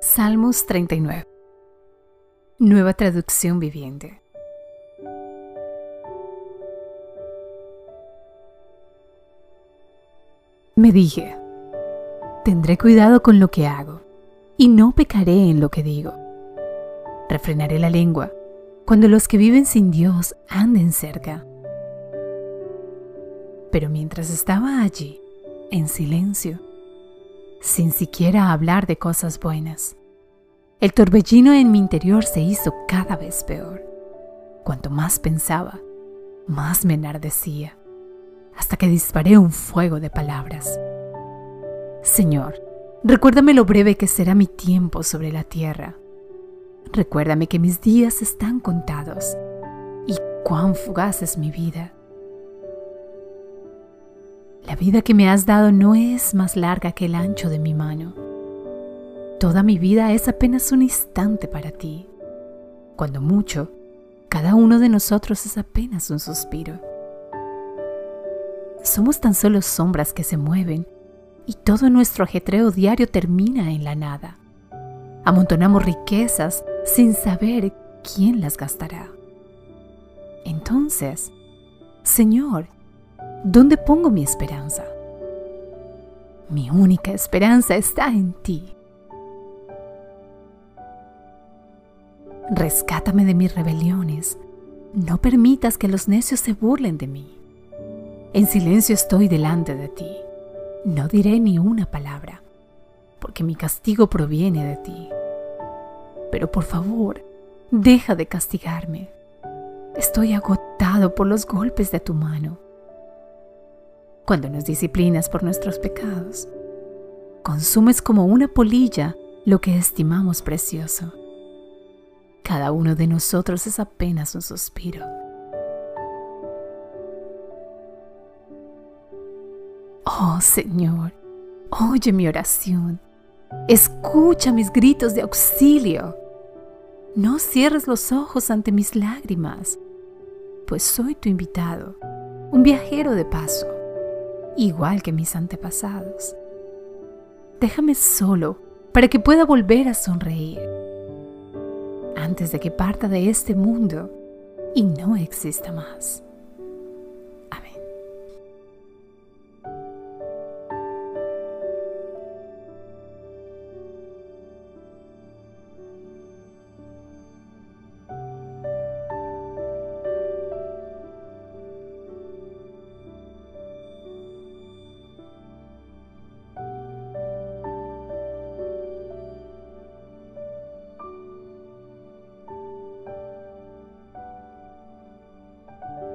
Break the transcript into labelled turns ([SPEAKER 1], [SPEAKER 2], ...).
[SPEAKER 1] Salmos 39. Nueva traducción viviente. Me dije, tendré cuidado con lo que hago y no pecaré en lo que digo. Refrenaré la lengua cuando los que viven sin Dios anden cerca. Pero mientras estaba allí, en silencio, sin siquiera hablar de cosas buenas, el torbellino en mi interior se hizo cada vez peor. Cuanto más pensaba, más me enardecía hasta que disparé un fuego de palabras. Señor, recuérdame lo breve que será mi tiempo sobre la tierra. Recuérdame que mis días están contados y cuán fugaz es mi vida. La vida que me has dado no es más larga que el ancho de mi mano. Toda mi vida es apenas un instante para ti. Cuando mucho, cada uno de nosotros es apenas un suspiro. Somos tan solo sombras que se mueven y todo nuestro ajetreo diario termina en la nada. Amontonamos riquezas sin saber quién las gastará. Entonces, Señor, ¿dónde pongo mi esperanza? Mi única esperanza está en ti. Rescátame de mis rebeliones. No permitas que los necios se burlen de mí. En silencio estoy delante de ti. No diré ni una palabra, porque mi castigo proviene de ti. Pero por favor, deja de castigarme. Estoy agotado por los golpes de tu mano. Cuando nos disciplinas por nuestros pecados, consumes como una polilla lo que estimamos precioso. Cada uno de nosotros es apenas un suspiro Oh Señor, oye mi oración, escucha mis gritos de auxilio. No cierres los ojos ante mis lágrimas, pues soy tu invitado, un viajero de paso, igual que mis antepasados. Déjame solo para que pueda volver a sonreír antes de que parta de este mundo y no exista más.